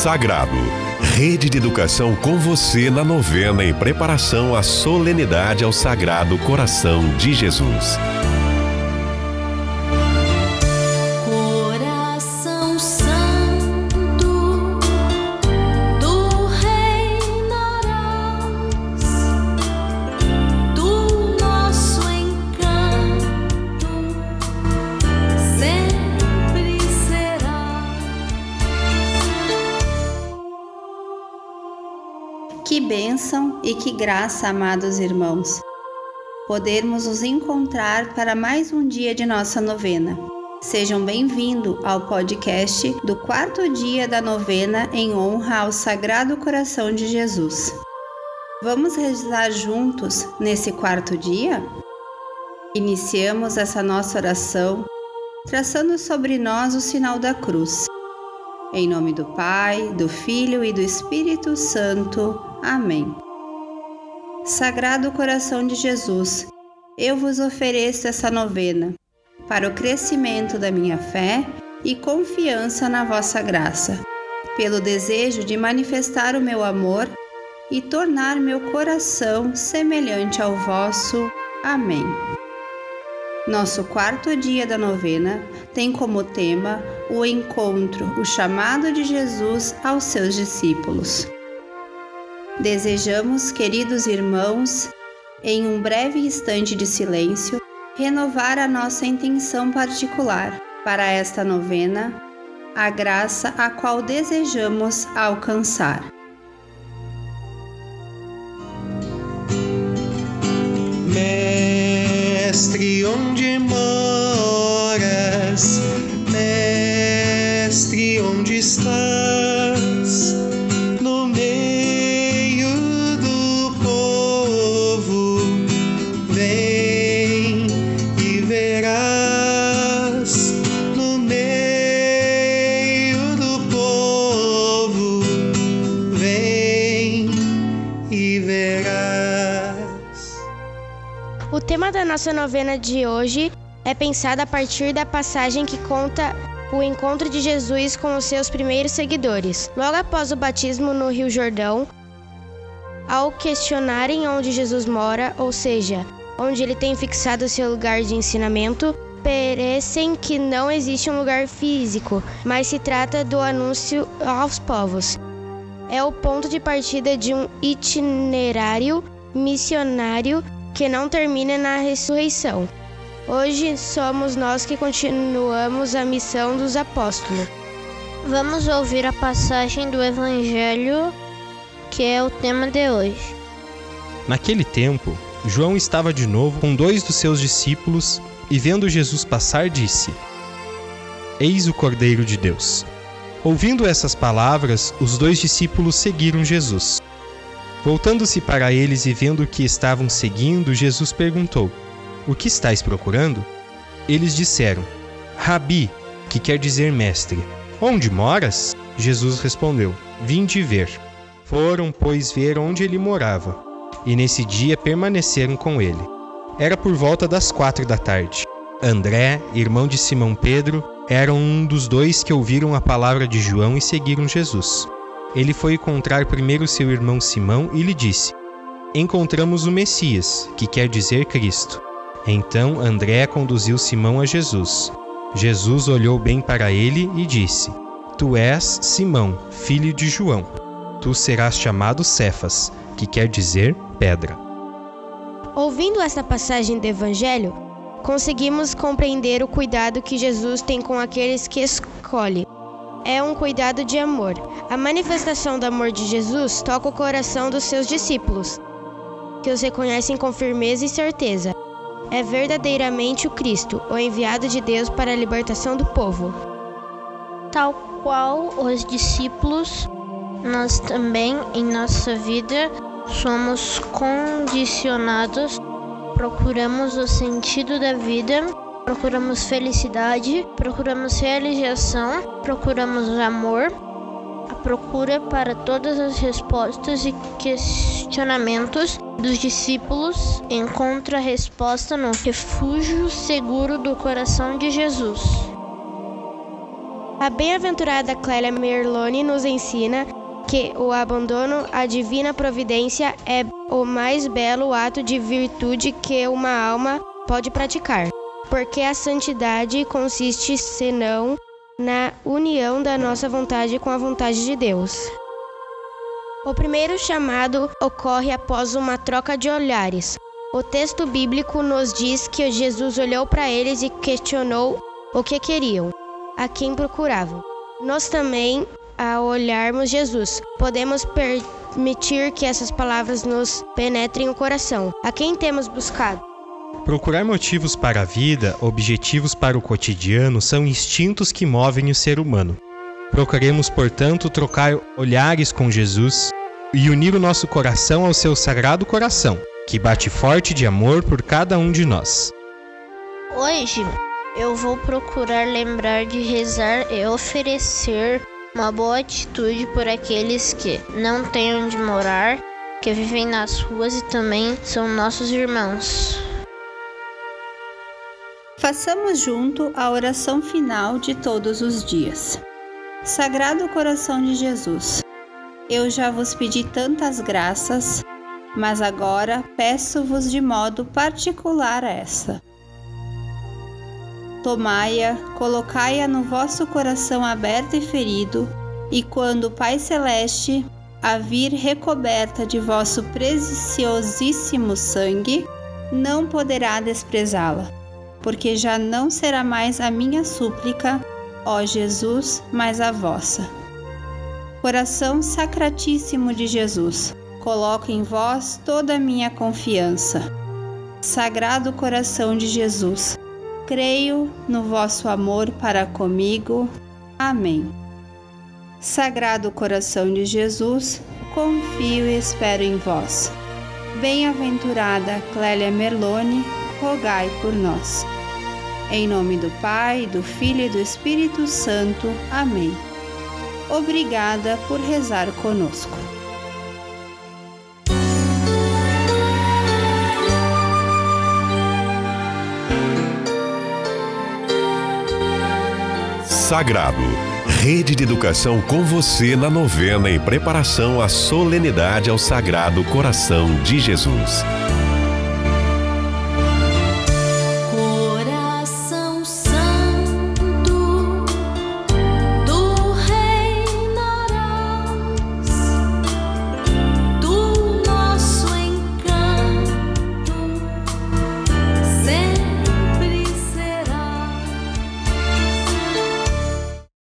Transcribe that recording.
Sagrado. Rede de educação com você na novena em preparação à solenidade ao Sagrado Coração de Jesus. Bênção e que graça, amados irmãos, podermos nos encontrar para mais um dia de nossa novena. Sejam bem-vindos ao podcast do quarto dia da novena em honra ao Sagrado Coração de Jesus. Vamos rezar juntos nesse quarto dia? Iniciamos essa nossa oração traçando sobre nós o sinal da cruz. Em nome do Pai, do Filho e do Espírito Santo. Amém. Sagrado Coração de Jesus, eu vos ofereço essa novena para o crescimento da minha fé e confiança na vossa graça, pelo desejo de manifestar o meu amor e tornar meu coração semelhante ao vosso. Amém. Nosso quarto dia da novena tem como tema o encontro, o chamado de Jesus aos seus discípulos. Desejamos, queridos irmãos, em um breve instante de silêncio, renovar a nossa intenção particular para esta novena, a graça a qual desejamos alcançar. Mestre, onde moras? Mestre, onde estás? Da nossa novena de hoje é pensado a partir da passagem que conta o encontro de Jesus com os seus primeiros seguidores. Logo após o batismo no Rio Jordão, ao questionarem onde Jesus mora, ou seja, onde ele tem fixado seu lugar de ensinamento, parecem que não existe um lugar físico, mas se trata do anúncio aos povos. É o ponto de partida de um itinerário missionário que não termina na ressurreição. Hoje somos nós que continuamos a missão dos apóstolos. Vamos ouvir a passagem do Evangelho, que é o tema de hoje. Naquele tempo, João estava de novo com dois dos seus discípulos e, vendo Jesus passar, disse: Eis o Cordeiro de Deus. Ouvindo essas palavras, os dois discípulos seguiram Jesus. Voltando-se para eles e vendo que estavam seguindo, Jesus perguntou: O que estáis procurando? Eles disseram: Rabi, que quer dizer mestre. Onde moras? Jesus respondeu: Vinde ver. Foram, pois, ver onde ele morava, e nesse dia permaneceram com ele. Era por volta das quatro da tarde. André, irmão de Simão Pedro, era um dos dois que ouviram a palavra de João e seguiram Jesus ele foi encontrar primeiro seu irmão Simão e lhe disse: Encontramos o Messias, que quer dizer Cristo. Então André conduziu Simão a Jesus. Jesus olhou bem para ele e disse: Tu és Simão, filho de João. Tu serás chamado Cefas, que quer dizer pedra. Ouvindo esta passagem do Evangelho, conseguimos compreender o cuidado que Jesus tem com aqueles que escolhe é um cuidado de amor. A manifestação do amor de Jesus toca o coração dos seus discípulos, que os reconhecem com firmeza e certeza. É verdadeiramente o Cristo, o enviado de Deus para a libertação do povo. Tal qual os discípulos, nós também em nossa vida somos condicionados, procuramos o sentido da vida procuramos felicidade, procuramos realização, procuramos amor. A procura para todas as respostas e questionamentos dos discípulos encontra resposta no refúgio seguro do coração de Jesus. A bem-aventurada Clélia Merloni nos ensina que o abandono à divina providência é o mais belo ato de virtude que uma alma pode praticar, porque a santidade consiste senão na união da nossa vontade com a vontade de Deus. O primeiro chamado ocorre após uma troca de olhares. O texto bíblico nos diz que Jesus olhou para eles e questionou o que queriam, a quem procuravam. Nós também, ao olharmos Jesus, podemos permitir que essas palavras nos penetrem o coração. A quem temos buscado? Procurar motivos para a vida, objetivos para o cotidiano, são instintos que movem o ser humano. Procuremos, portanto, trocar olhares com Jesus e unir o nosso coração ao seu sagrado coração, que bate forte de amor por cada um de nós. Hoje eu vou procurar lembrar de rezar e oferecer uma boa atitude por aqueles que não têm onde morar, que vivem nas ruas e também são nossos irmãos. Façamos junto a oração final de todos os dias. Sagrado coração de Jesus, eu já vos pedi tantas graças, mas agora peço-vos de modo particular essa. Tomai-a, colocai-a no vosso coração aberto e ferido, e quando o Pai Celeste a vir recoberta de vosso preciosíssimo sangue, não poderá desprezá-la, porque já não será mais a minha súplica, ó Jesus, mas a vossa. Coração Sacratíssimo de Jesus, coloco em vós toda a minha confiança. Sagrado Coração de Jesus, creio no vosso amor para comigo. Amém. Sagrado Coração de Jesus, confio e espero em vós. Bem-aventurada Clélia Merlone, rogai por nós. Em nome do Pai, do Filho e do Espírito Santo. Amém. Obrigada por rezar conosco. Sagrado. Rede de Educação com você na novena em preparação à solenidade ao Sagrado Coração de Jesus.